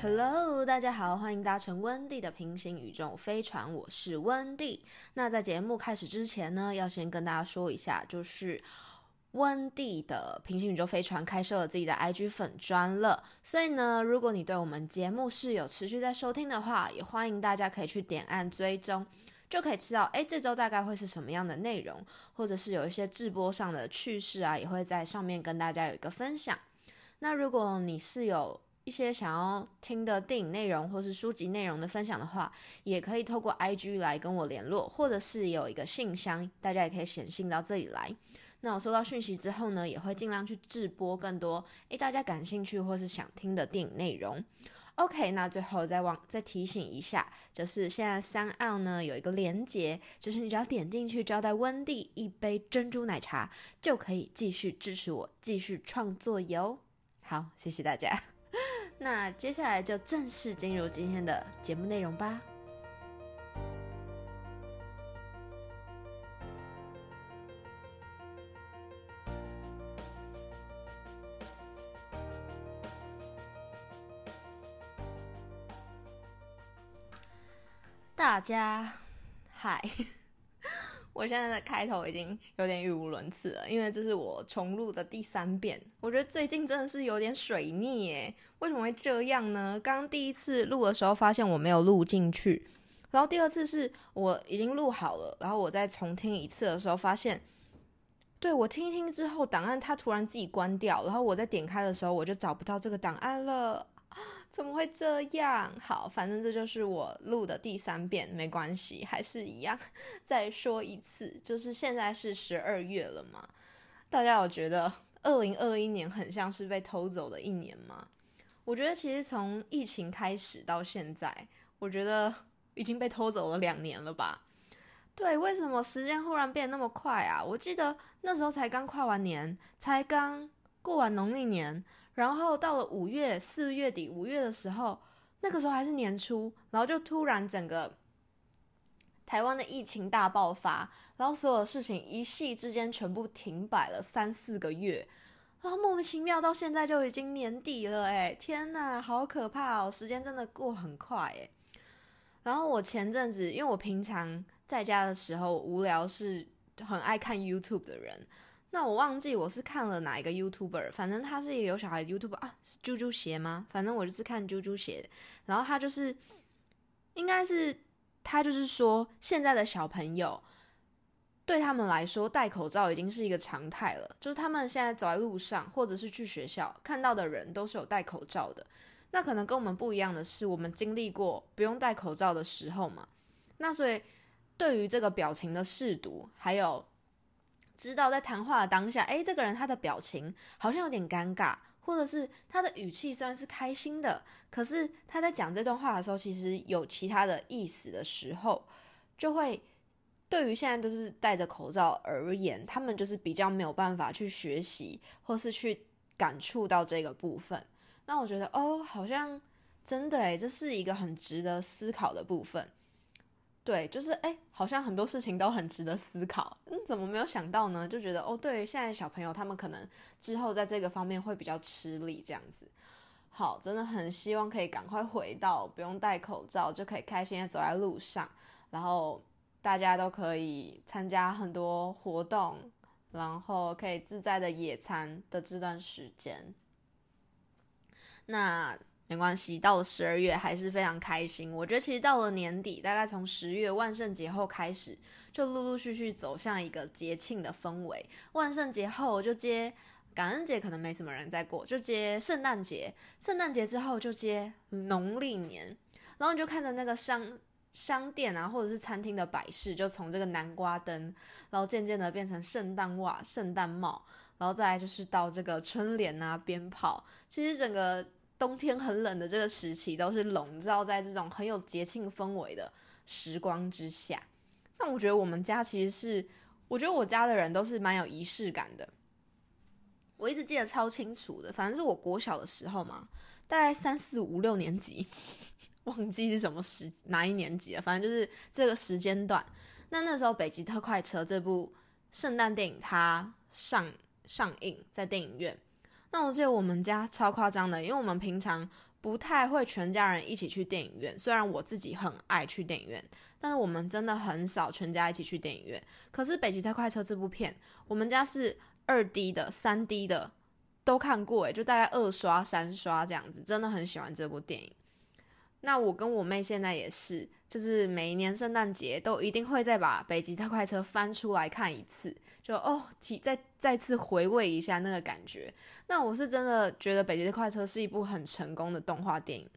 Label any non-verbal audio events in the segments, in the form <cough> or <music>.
Hello，大家好，欢迎搭乘温蒂的平行宇宙飞船，我是温蒂。那在节目开始之前呢，要先跟大家说一下，就是温蒂的平行宇宙飞船开设了自己的 IG 粉专了。所以呢，如果你对我们节目是有持续在收听的话，也欢迎大家可以去点按追踪，就可以知道，哎，这周大概会是什么样的内容，或者是有一些直播上的趣事啊，也会在上面跟大家有一个分享。那如果你是有一些想要听的电影内容或是书籍内容的分享的话，也可以透过 IG 来跟我联络，或者是有一个信箱，大家也可以写信到这里来。那我收到讯息之后呢，也会尽量去直播更多诶大家感兴趣或是想听的电影内容。OK，那最后再往再提醒一下，就是现在三岸呢有一个连接，就是你只要点进去招待温蒂一杯珍珠奶茶，就可以继续支持我继续创作哟。好，谢谢大家。那接下来就正式进入今天的节目内容吧。大家嗨！我现在的开头已经有点语无伦次了，因为这是我重录的第三遍。我觉得最近真的是有点水逆耶，为什么会这样呢？刚第一次录的时候发现我没有录进去，然后第二次是我已经录好了，然后我再重听一次的时候发现，对我听一听之后档案它突然自己关掉，然后我再点开的时候我就找不到这个档案了。怎么会这样？好，反正这就是我录的第三遍，没关系，还是一样。<laughs> 再说一次，就是现在是十二月了嘛？大家有觉得二零二一年很像是被偷走的一年吗？我觉得其实从疫情开始到现在，我觉得已经被偷走了两年了吧？对，为什么时间忽然变那么快啊？我记得那时候才刚跨完年，才刚过完农历年。然后到了五月四月底五月的时候，那个时候还是年初，然后就突然整个台湾的疫情大爆发，然后所有的事情一夕之间全部停摆了三四个月，然后莫名其妙到现在就已经年底了，哎，天呐，好可怕哦，时间真的过很快，哎。然后我前阵子，因为我平常在家的时候无聊，是很爱看 YouTube 的人。那我忘记我是看了哪一个 YouTuber，反正他是一个有小孩的 YouTuber 啊，是猪猪鞋吗？反正我就是看猪猪鞋，然后他就是，应该是他就是说，现在的小朋友对他们来说戴口罩已经是一个常态了，就是他们现在走在路上或者是去学校看到的人都是有戴口罩的。那可能跟我们不一样的是，我们经历过不用戴口罩的时候嘛，那所以对于这个表情的试读还有。知道在谈话的当下，诶，这个人他的表情好像有点尴尬，或者是他的语气虽然是开心的，可是他在讲这段话的时候，其实有其他的意思的时候，就会对于现在都是戴着口罩而言，他们就是比较没有办法去学习，或是去感触到这个部分。那我觉得，哦，好像真的诶，这是一个很值得思考的部分。对，就是哎，好像很多事情都很值得思考。嗯，怎么没有想到呢？就觉得哦，对，现在小朋友他们可能之后在这个方面会比较吃力，这样子。好，真的很希望可以赶快回到不用戴口罩就可以开心的走在路上，然后大家都可以参加很多活动，然后可以自在的野餐的这段时间。那。没关系，到了十二月还是非常开心。我觉得其实到了年底，大概从十月万圣节后开始，就陆陆续续走向一个节庆的氛围。万圣节后就接感恩节，可能没什么人在过，就接圣诞节。圣诞节之后就接农历年，然后你就看着那个商商店啊，或者是餐厅的摆饰，就从这个南瓜灯，然后渐渐的变成圣诞袜、圣诞帽，然后再来就是到这个春联啊、鞭炮。其实整个。冬天很冷的这个时期，都是笼罩在这种很有节庆氛围的时光之下。那我觉得我们家其实是，我觉得我家的人都是蛮有仪式感的。我一直记得超清楚的，反正是我国小的时候嘛，大概三四五六年级，<laughs> 忘记是什么时哪一年级了，反正就是这个时间段。那那时候《北极特快车》这部圣诞电影它上上映在电影院。那我记得我们家超夸张的，因为我们平常不太会全家人一起去电影院。虽然我自己很爱去电影院，但是我们真的很少全家一起去电影院。可是《北极特快车》这部片，我们家是二 D 的、三 D 的都看过，诶，就大概二刷、三刷这样子，真的很喜欢这部电影。那我跟我妹现在也是，就是每一年圣诞节都一定会再把《北极特快车》翻出来看一次，就哦，提再再次回味一下那个感觉。那我是真的觉得《北极特快车》是一部很成功的动画电影，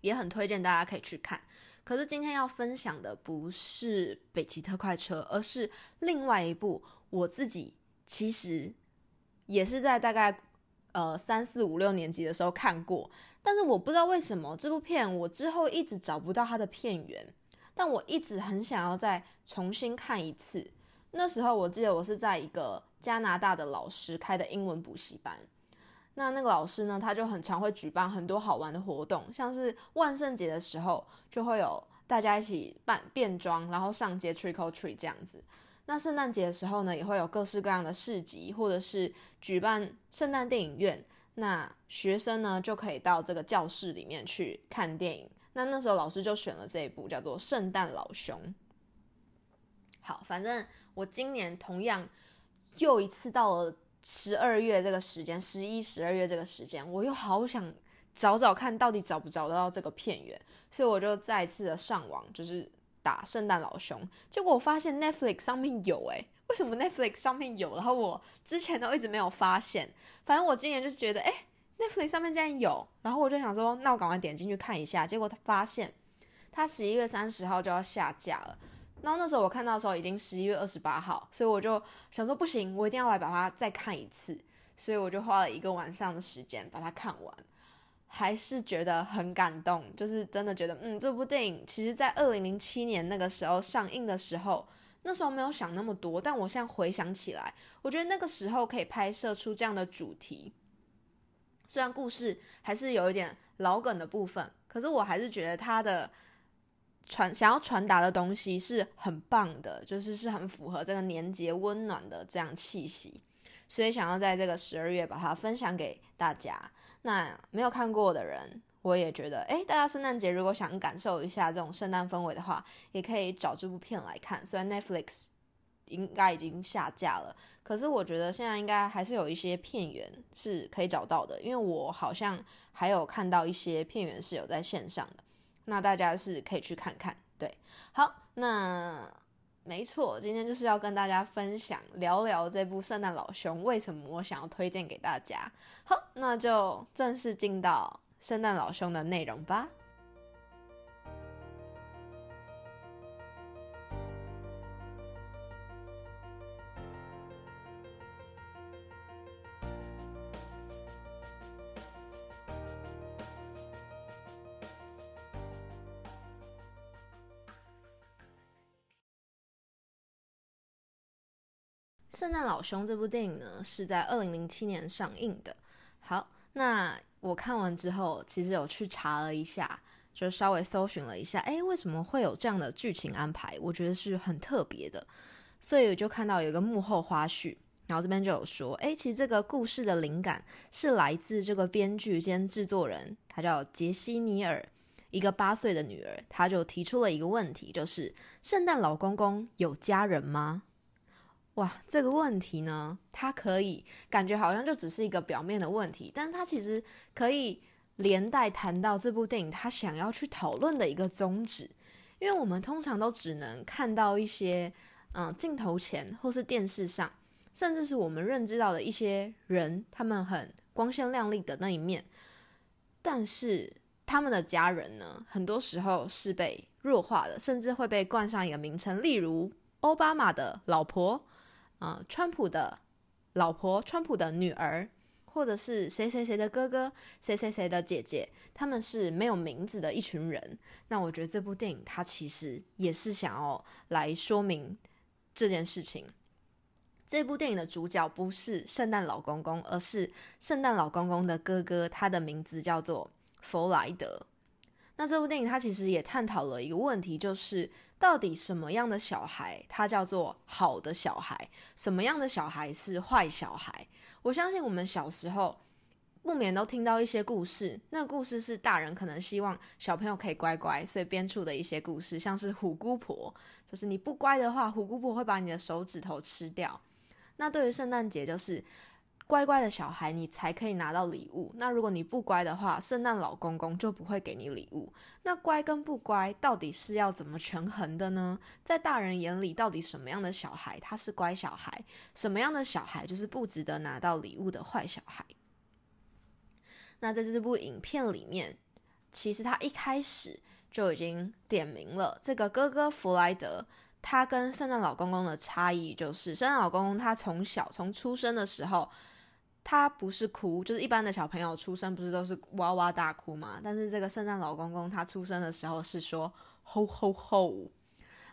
也很推荐大家可以去看。可是今天要分享的不是《北极特快车》，而是另外一部我自己其实也是在大概呃三四五六年级的时候看过。但是我不知道为什么这部片我之后一直找不到它的片源，但我一直很想要再重新看一次。那时候我记得我是在一个加拿大的老师开的英文补习班，那那个老师呢，他就很常会举办很多好玩的活动，像是万圣节的时候就会有大家一起扮变装，然后上街 trick or treat 这样子。那圣诞节的时候呢，也会有各式各样的市集，或者是举办圣诞电影院。那学生呢就可以到这个教室里面去看电影。那那时候老师就选了这一部叫做《圣诞老熊》。好，反正我今年同样又一次到了十二月这个时间，十一、十二月这个时间，我又好想找找看到底找不找得到这个片源，所以我就再次的上网，就是打《圣诞老熊》，结果我发现 Netflix 上面有诶。为什么 Netflix 上面有，然后我之前都一直没有发现？反正我今年就觉得，哎，Netflix 上面竟然有，然后我就想说，那我赶快点进去看一下。结果他发现，他十一月三十号就要下架了。然后那时候我看到的时候已经十一月二十八号，所以我就想说，不行，我一定要来把它再看一次。所以我就花了一个晚上的时间把它看完，还是觉得很感动，就是真的觉得，嗯，这部电影其实在二零零七年那个时候上映的时候。那时候没有想那么多，但我现在回想起来，我觉得那个时候可以拍摄出这样的主题。虽然故事还是有一点老梗的部分，可是我还是觉得它的传想要传达的东西是很棒的，就是是很符合这个年节温暖的这样气息，所以想要在这个十二月把它分享给大家。那没有看过的人。我也觉得，哎，大家圣诞节如果想感受一下这种圣诞氛围的话，也可以找这部片来看。虽然 Netflix 应该已经下架了，可是我觉得现在应该还是有一些片源是可以找到的，因为我好像还有看到一些片源是有在线上的，那大家是可以去看看。对，好，那没错，今天就是要跟大家分享聊聊这部《圣诞老兄》为什么我想要推荐给大家。好，那就正式进到。圣诞老兄的内容吧。圣诞老兄这部电影呢，是在二零零七年上映的。好，那。我看完之后，其实有去查了一下，就稍微搜寻了一下，哎，为什么会有这样的剧情安排？我觉得是很特别的，所以我就看到有一个幕后花絮，然后这边就有说，哎，其实这个故事的灵感是来自这个编剧兼制作人，他叫杰西尼尔，一个八岁的女儿，他就提出了一个问题，就是圣诞老公公有家人吗？哇，这个问题呢，它可以感觉好像就只是一个表面的问题，但是它其实可以连带谈到这部电影它想要去讨论的一个宗旨。因为我们通常都只能看到一些嗯镜头前或是电视上，甚至是我们认知到的一些人，他们很光鲜亮丽的那一面，但是他们的家人呢，很多时候是被弱化的，甚至会被冠上一个名称，例如奥巴马的老婆。啊，川普的老婆，川普的女儿，或者是谁谁谁的哥哥，谁谁谁的姐姐，他们是没有名字的一群人。那我觉得这部电影它其实也是想要来说明这件事情。这部电影的主角不是圣诞老公公，而是圣诞老公公的哥哥，他的名字叫做弗莱德。那这部电影它其实也探讨了一个问题，就是到底什么样的小孩他叫做好的小孩，什么样的小孩是坏小孩？我相信我们小时候不免都听到一些故事，那故事是大人可能希望小朋友可以乖乖，所以编出的一些故事，像是虎姑婆，就是你不乖的话，虎姑婆会把你的手指头吃掉。那对于圣诞节，就是乖乖的小孩你才可以拿到礼物。那如果你不乖的话，圣诞老公公就不会给你礼物。那乖跟不乖到底是要怎么权衡的呢？在大人眼里，到底什么样的小孩他是乖小孩，什么样的小孩就是不值得拿到礼物的坏小孩？那在这部影片里面，其实他一开始就已经点明了，这个哥哥弗莱德，他跟圣诞老公公的差异就是，圣诞老公公他从小从出生的时候，他不是哭，就是一般的小朋友出生不是都是哇哇大哭嘛？但是这个圣诞老公公他出生的时候是说吼吼吼，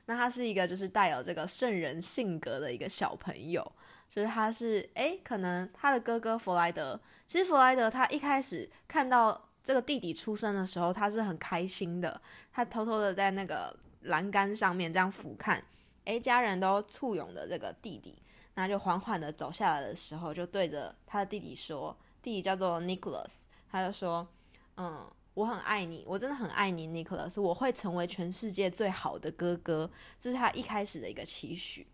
那他是一个就是带有这个圣人性格的一个小朋友。就是他是诶，可能他的哥哥弗莱德，其实弗莱德他一开始看到这个弟弟出生的时候，他是很开心的，他偷偷的在那个栏杆上面这样俯瞰，诶，家人都簇拥的这个弟弟，那就缓缓的走下来的时候，就对着他的弟弟说，弟弟叫做 Nicholas，他就说，嗯，我很爱你，我真的很爱你，Nicholas，我会成为全世界最好的哥哥，这是他一开始的一个期许。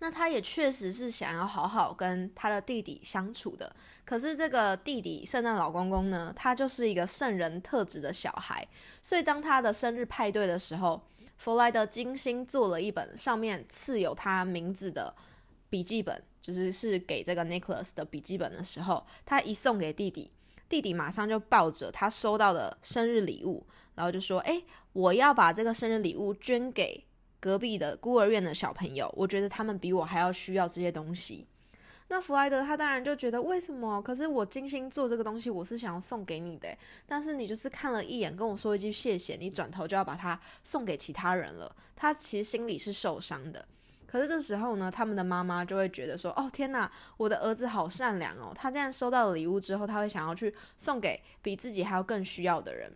那他也确实是想要好好跟他的弟弟相处的，可是这个弟弟圣诞老公公呢，他就是一个圣人特质的小孩，所以当他的生日派对的时候，弗莱德精心做了一本上面刺有他名字的笔记本，就是是给这个 Nicholas 的笔记本的时候，他一送给弟弟，弟弟马上就抱着他收到的生日礼物，然后就说：“哎，我要把这个生日礼物捐给。”隔壁的孤儿院的小朋友，我觉得他们比我还要需要这些东西。那弗莱德他当然就觉得为什么？可是我精心做这个东西，我是想要送给你的，但是你就是看了一眼，跟我说一句谢谢，你转头就要把它送给其他人了。他其实心里是受伤的。可是这时候呢，他们的妈妈就会觉得说：“哦天哪，我的儿子好善良哦！他这样收到了礼物之后，他会想要去送给比自己还要更需要的人。”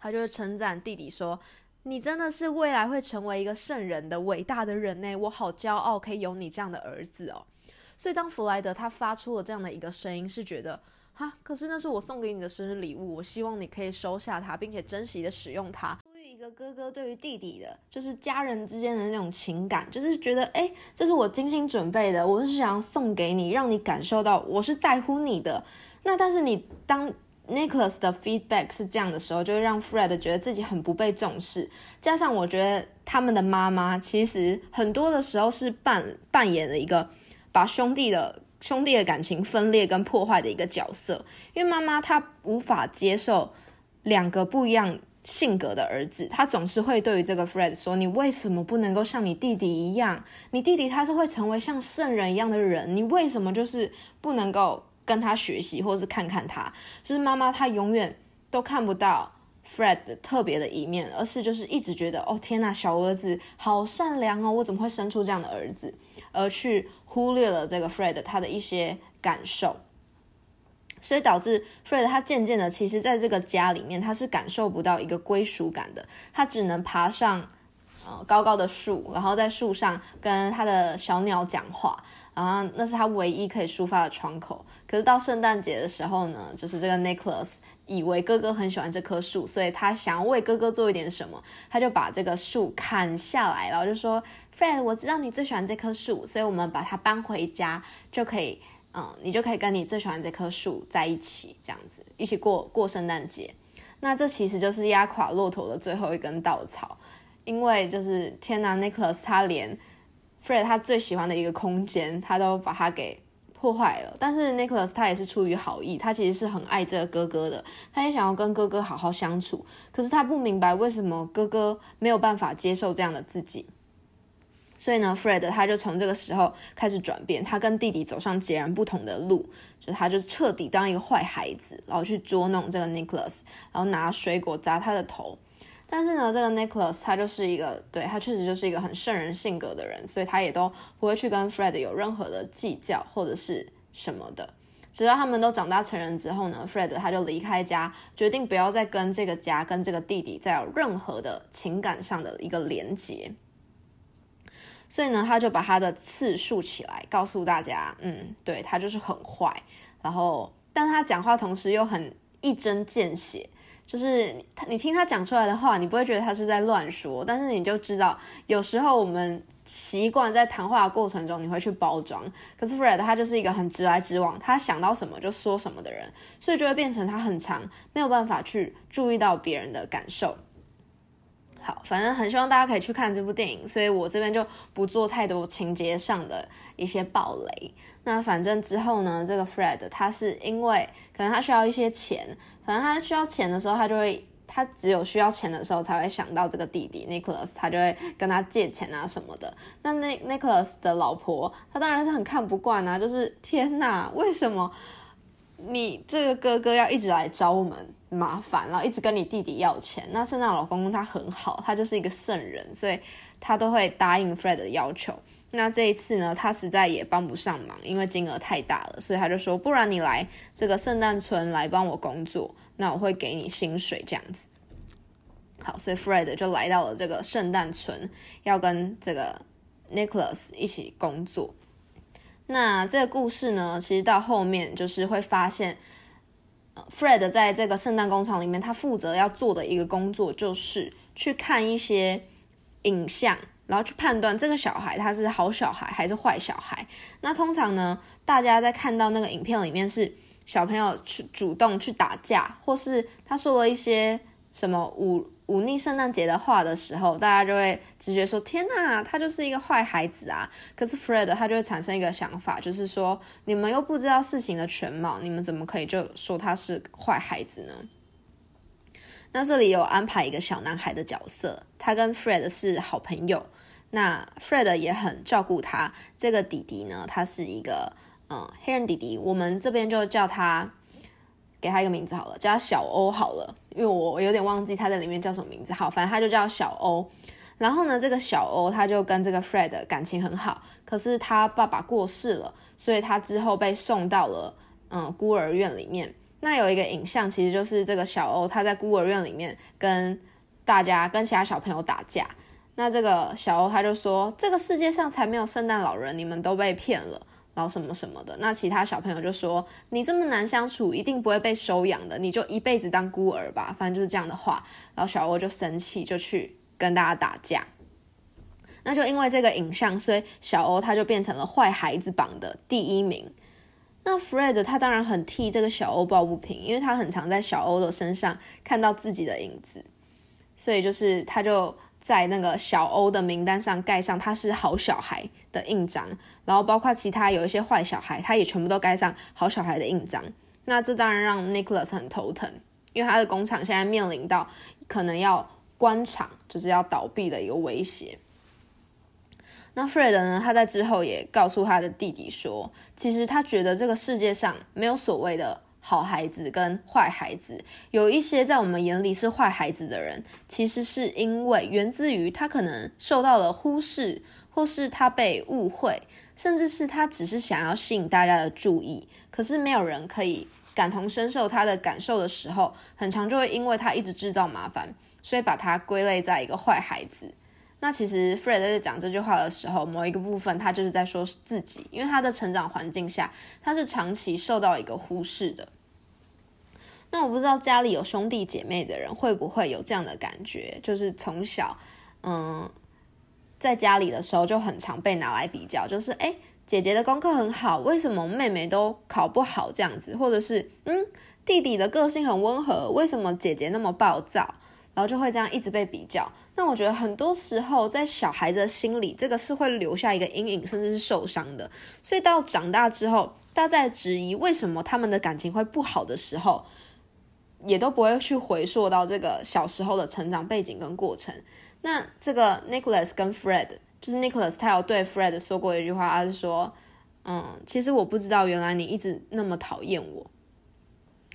他就会称赞弟弟说。你真的是未来会成为一个圣人的伟大的人呢，我好骄傲可以有你这样的儿子哦。所以当弗莱德他发出了这样的一个声音，是觉得哈，可是那是我送给你的生日礼物，我希望你可以收下它，并且珍惜的使用它。出于一个哥哥对于弟弟的，就是家人之间的那种情感，就是觉得哎，这是我精心准备的，我是想要送给你，让你感受到我是在乎你的。那但是你当。Nicholas 的 feedback 是这样的时候，就会让 Fred 觉得自己很不被重视。加上我觉得他们的妈妈其实很多的时候是扮扮演了一个把兄弟的兄弟的感情分裂跟破坏的一个角色。因为妈妈她无法接受两个不一样性格的儿子，她总是会对于这个 Fred 说：“你为什么不能够像你弟弟一样？你弟弟他是会成为像圣人一样的人，你为什么就是不能够？”跟他学习，或是看看他，就是妈妈，她永远都看不到 Fred 的特别的一面，而是就是一直觉得，哦天呐，小儿子好善良哦，我怎么会生出这样的儿子？而去忽略了这个 Fred 他的一些感受，所以导致 Fred 他渐渐的，其实在这个家里面，他是感受不到一个归属感的，他只能爬上呃高高的树，然后在树上跟他的小鸟讲话。然后那是他唯一可以抒发的窗口。可是到圣诞节的时候呢，就是这个 Nicholas 以为哥哥很喜欢这棵树，所以他想要为哥哥做一点什么，他就把这个树砍下来，然后就说：“Fred，我知道你最喜欢这棵树，所以我们把它搬回家，就可以，嗯，你就可以跟你最喜欢这棵树在一起，这样子一起过过圣诞节。那这其实就是压垮骆驼的最后一根稻草，因为就是天哪，Nicholas 他连。Fred 他最喜欢的一个空间，他都把它给破坏了。但是 Nicholas 他也是出于好意，他其实是很爱这个哥哥的，他也想要跟哥哥好好相处。可是他不明白为什么哥哥没有办法接受这样的自己。所以呢，Fred 他就从这个时候开始转变，他跟弟弟走上截然不同的路，就他就彻底当一个坏孩子，然后去捉弄这个 Nicholas，然后拿水果砸他的头。但是呢，这个 Nicholas 他就是一个，对他确实就是一个很圣人性格的人，所以他也都不会去跟 Fred 有任何的计较或者是什么的。直到他们都长大成人之后呢，Fred 他就离开家，决定不要再跟这个家、跟这个弟弟再有任何的情感上的一个连结。所以呢，他就把他的刺竖起来，告诉大家，嗯，对他就是很坏，然后但他讲话同时又很一针见血，就是他你听他讲出来的话，你不会觉得他是在乱说，但是你就知道有时候我们习惯在谈话的过程中你会去包装，可是 Fred 他就是一个很直来直往，他想到什么就说什么的人，所以就会变成他很长没有办法去注意到别人的感受。好，反正很希望大家可以去看这部电影，所以我这边就不做太多情节上的一些暴雷。那反正之后呢，这个 Fred 他是因为可能他需要一些钱，可能他需要钱的时候，他就会他只有需要钱的时候才会想到这个弟弟 Nicholas，他就会跟他借钱啊什么的。那那 Nicholas 的老婆，他当然是很看不惯啊，就是天哪，为什么你这个哥哥要一直来找我们？麻烦，然后一直跟你弟弟要钱。那圣诞老公公他很好，他就是一个圣人，所以他都会答应 Fred 的要求。那这一次呢，他实在也帮不上忙，因为金额太大了，所以他就说：“不然你来这个圣诞村来帮我工作，那我会给你薪水这样子。”好，所以 Fred 就来到了这个圣诞村，要跟这个 Nicholas 一起工作。那这个故事呢，其实到后面就是会发现。Fred 在这个圣诞工厂里面，他负责要做的一个工作就是去看一些影像，然后去判断这个小孩他是好小孩还是坏小孩。那通常呢，大家在看到那个影片里面是小朋友去主动去打架，或是他说了一些什么忤。忤逆圣诞节的话的时候，大家就会直觉说：“天哪，他就是一个坏孩子啊！”可是 Fred 他就会产生一个想法，就是说：“你们又不知道事情的全貌，你们怎么可以就说他是坏孩子呢？”那这里有安排一个小男孩的角色，他跟 Fred 是好朋友，那 Fred 也很照顾他。这个弟弟呢，他是一个嗯黑人弟弟，我们这边就叫他。给他一个名字好了，叫他小欧好了，因为我有点忘记他在里面叫什么名字。好，反正他就叫小欧。然后呢，这个小欧他就跟这个 Fred 感情很好，可是他爸爸过世了，所以他之后被送到了嗯孤儿院里面。那有一个影像，其实就是这个小欧他在孤儿院里面跟大家跟其他小朋友打架。那这个小欧他就说：“这个世界上才没有圣诞老人，你们都被骗了。”然后什么什么的，那其他小朋友就说：“你这么难相处，一定不会被收养的，你就一辈子当孤儿吧。”反正就是这样的话。然后小欧就生气，就去跟大家打架。那就因为这个影像，所以小欧他就变成了坏孩子榜的第一名。那 Fred 他当然很替这个小欧抱不平，因为他很常在小欧的身上看到自己的影子，所以就是他就。在那个小欧的名单上盖上他是好小孩的印章，然后包括其他有一些坏小孩，他也全部都盖上好小孩的印章。那这当然让 Nicholas 很头疼，因为他的工厂现在面临到可能要关厂，就是要倒闭的一个威胁。那 Fred 呢，他在之后也告诉他的弟弟说，其实他觉得这个世界上没有所谓的。好孩子跟坏孩子，有一些在我们眼里是坏孩子的人，其实是因为源自于他可能受到了忽视，或是他被误会，甚至是他只是想要吸引大家的注意，可是没有人可以感同身受他的感受的时候，很长就会因为他一直制造麻烦，所以把他归类在一个坏孩子。那其实 Fred 在讲这句话的时候，某一个部分他就是在说自己，因为他的成长环境下，他是长期受到一个忽视的。那我不知道家里有兄弟姐妹的人会不会有这样的感觉，就是从小，嗯，在家里的时候就很常被拿来比较，就是诶，姐姐的功课很好，为什么妹妹都考不好这样子，或者是嗯，弟弟的个性很温和，为什么姐姐那么暴躁？然后就会这样一直被比较。那我觉得很多时候在小孩子的心里，这个是会留下一个阴影，甚至是受伤的。所以到长大之后，大家在质疑为什么他们的感情会不好的时候，也都不会去回溯到这个小时候的成长背景跟过程。那这个 Nicholas 跟 Fred，就是 Nicholas，他有对 Fred 说过一句话，他是说：“嗯，其实我不知道原来你一直那么讨厌我。”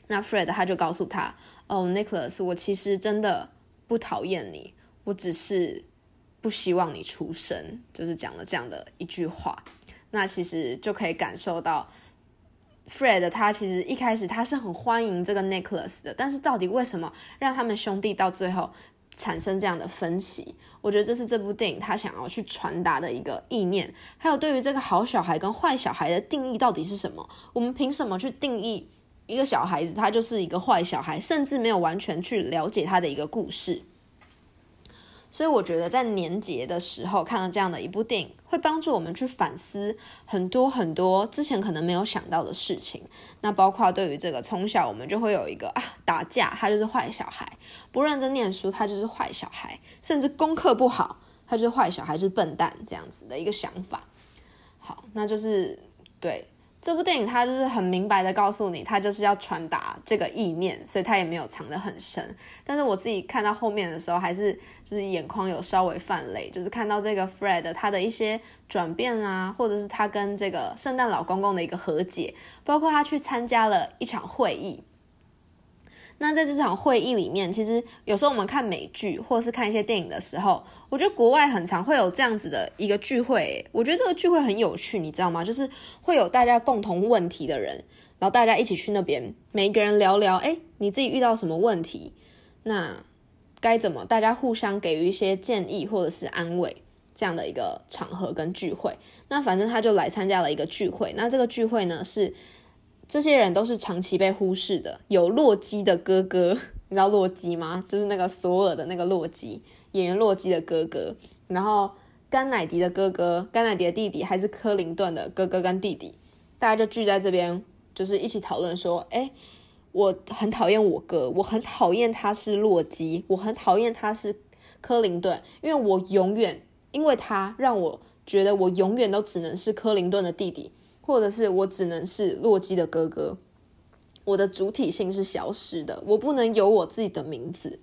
那 Fred 他就告诉他：“哦，Nicholas，我其实真的。”不讨厌你，我只是不希望你出生，就是讲了这样的一句话。那其实就可以感受到，Fred 他其实一开始他是很欢迎这个 Nicholas 的，但是到底为什么让他们兄弟到最后产生这样的分歧？我觉得这是这部电影他想要去传达的一个意念。还有对于这个好小孩跟坏小孩的定义到底是什么？我们凭什么去定义一个小孩子他就是一个坏小孩，甚至没有完全去了解他的一个故事。所以我觉得在年节的时候看到这样的一部电影，会帮助我们去反思很多很多之前可能没有想到的事情。那包括对于这个从小我们就会有一个啊打架，他就是坏小孩；不认真念书，他就是坏小孩；甚至功课不好，他就是坏小孩，是笨蛋这样子的一个想法。好，那就是对。这部电影它就是很明白的告诉你，它就是要传达这个意念，所以它也没有藏得很深。但是我自己看到后面的时候，还是就是眼眶有稍微泛泪，就是看到这个 Fred 他的一些转变啊，或者是他跟这个圣诞老公公的一个和解，包括他去参加了一场会议。那在这场会议里面，其实有时候我们看美剧或是看一些电影的时候，我觉得国外很常会有这样子的一个聚会。我觉得这个聚会很有趣，你知道吗？就是会有大家共同问题的人，然后大家一起去那边，每一个人聊聊，哎，你自己遇到什么问题？那该怎么？大家互相给予一些建议或者是安慰，这样的一个场合跟聚会。那反正他就来参加了一个聚会。那这个聚会呢是。这些人都是长期被忽视的。有洛基的哥哥，<laughs> 你知道洛基吗？就是那个索尔的那个洛基演员，洛基的哥哥。然后甘乃迪的哥哥，甘乃迪的弟弟，还是克林顿的哥哥跟弟弟，大家就聚在这边，就是一起讨论说：，哎，我很讨厌我哥，我很讨厌他是洛基，我很讨厌他是克林顿，因为我永远因为他让我觉得我永远都只能是克林顿的弟弟。或者是我只能是洛基的哥哥，我的主体性是消失的，我不能有我自己的名字。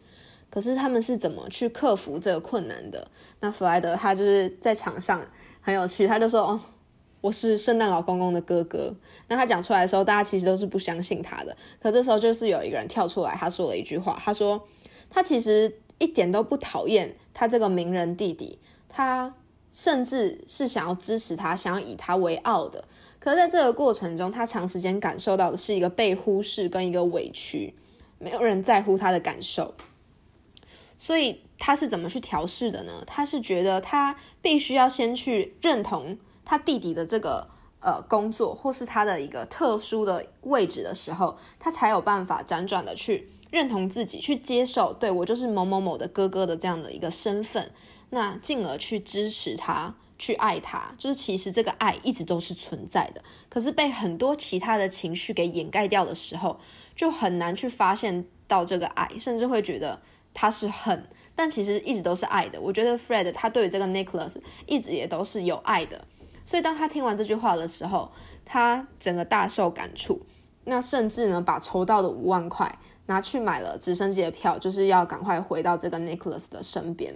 可是他们是怎么去克服这个困难的？那弗莱德他就是在场上很有趣，他就说：“哦，我是圣诞老公公的哥哥。”那他讲出来的时候，大家其实都是不相信他的。可这时候就是有一个人跳出来，他说了一句话，他说：“他其实一点都不讨厌他这个名人弟弟，他甚至是想要支持他，想要以他为傲的。”可是在这个过程中，他长时间感受到的是一个被忽视跟一个委屈，没有人在乎他的感受。所以他是怎么去调试的呢？他是觉得他必须要先去认同他弟弟的这个呃工作，或是他的一个特殊的位置的时候，他才有办法辗转的去认同自己，去接受对我就是某某某的哥哥的这样的一个身份，那进而去支持他。去爱他，就是其实这个爱一直都是存在的，可是被很多其他的情绪给掩盖掉的时候，就很难去发现到这个爱，甚至会觉得他是恨，但其实一直都是爱的。我觉得 Fred 他对于这个 Nicholas 一直也都是有爱的，所以当他听完这句话的时候，他整个大受感触，那甚至呢把筹到的五万块拿去买了直升机的票，就是要赶快回到这个 Nicholas 的身边。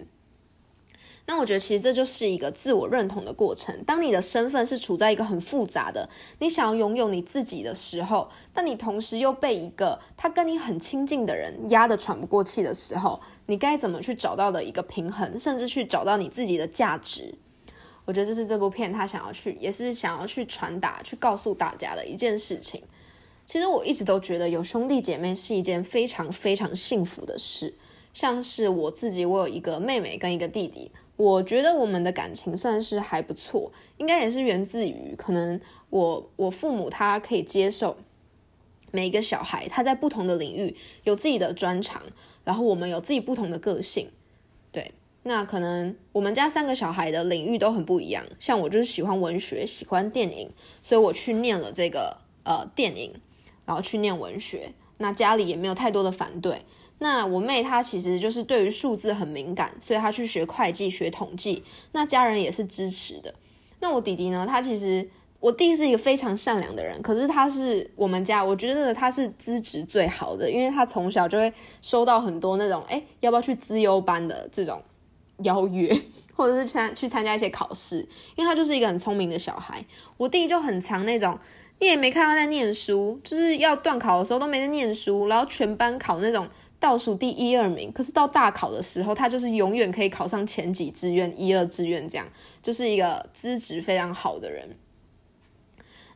那我觉得其实这就是一个自我认同的过程。当你的身份是处在一个很复杂的，你想要拥有你自己的时候，但你同时又被一个他跟你很亲近的人压得喘不过气的时候，你该怎么去找到的一个平衡，甚至去找到你自己的价值？我觉得这是这部片他想要去，也是想要去传达、去告诉大家的一件事情。其实我一直都觉得有兄弟姐妹是一件非常非常幸福的事。像是我自己，我有一个妹妹跟一个弟弟。我觉得我们的感情算是还不错，应该也是源自于可能我我父母他可以接受每一个小孩他在不同的领域有自己的专长，然后我们有自己不同的个性，对，那可能我们家三个小孩的领域都很不一样，像我就是喜欢文学，喜欢电影，所以我去念了这个呃电影，然后去念文学，那家里也没有太多的反对。那我妹她其实就是对于数字很敏感，所以她去学会计、学统计。那家人也是支持的。那我弟弟呢？他其实我弟是一个非常善良的人，可是他是我们家，我觉得他是资质最好的，因为他从小就会收到很多那种哎要不要去资优班的这种邀约，<laughs> 或者是参去参加一些考试，因为他就是一个很聪明的小孩。我弟就很强那种，你也没看他在念书，就是要断考的时候都没在念书，然后全班考那种。倒数第一二名，可是到大考的时候，他就是永远可以考上前几志愿、一二志愿，这样就是一个资质非常好的人。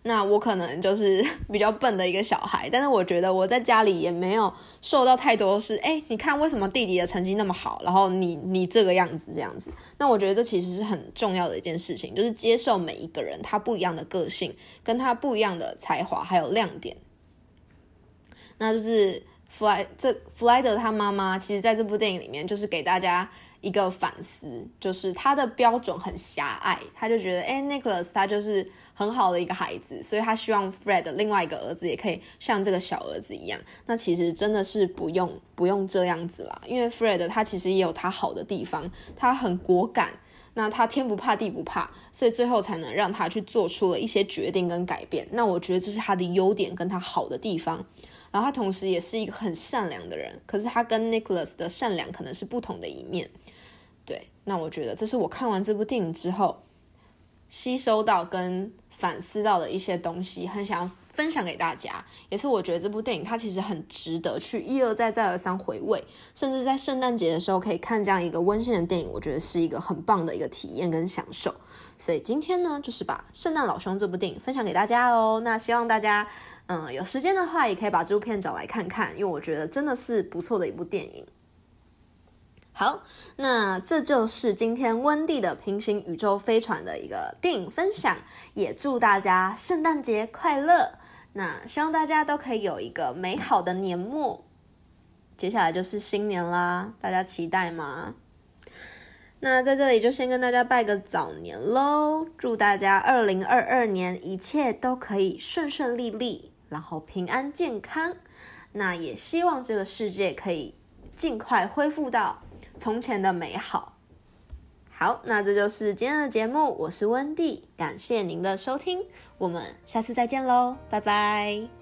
那我可能就是 <laughs> 比较笨的一个小孩，但是我觉得我在家里也没有受到太多是，哎，你看为什么弟弟的成绩那么好，然后你你这个样子这样子。那我觉得这其实是很重要的一件事情，就是接受每一个人他不一样的个性，跟他不一样的才华还有亮点。那就是弗莱这弗莱德他妈妈，其实在这部电影里面就是给大家一个反思，就是他的标准很狭隘，他就觉得哎，Nicholas 他就是很好的一个孩子，所以他希望 Fred 另外一个儿子也可以像这个小儿子一样。那其实真的是不用不用这样子啦，因为 Fred 他其实也有他好的地方，他很果敢。那他天不怕地不怕，所以最后才能让他去做出了一些决定跟改变。那我觉得这是他的优点跟他好的地方。然后他同时也是一个很善良的人，可是他跟 Nicholas 的善良可能是不同的一面。对，那我觉得这是我看完这部电影之后吸收到跟反思到的一些东西，很想要。分享给大家，也是我觉得这部电影它其实很值得去一而再再而三回味，甚至在圣诞节的时候可以看这样一个温馨的电影，我觉得是一个很棒的一个体验跟享受。所以今天呢，就是把《圣诞老兄》这部电影分享给大家哦。那希望大家，嗯，有时间的话也可以把这部片找来看看，因为我觉得真的是不错的一部电影。好，那这就是今天温蒂的平行宇宙飞船的一个电影分享，也祝大家圣诞节快乐。那希望大家都可以有一个美好的年末，接下来就是新年啦，大家期待吗？那在这里就先跟大家拜个早年喽，祝大家二零二二年一切都可以顺顺利利，然后平安健康。那也希望这个世界可以尽快恢复到从前的美好。好，那这就是今天的节目，我是温蒂，感谢您的收听，我们下次再见喽，拜拜。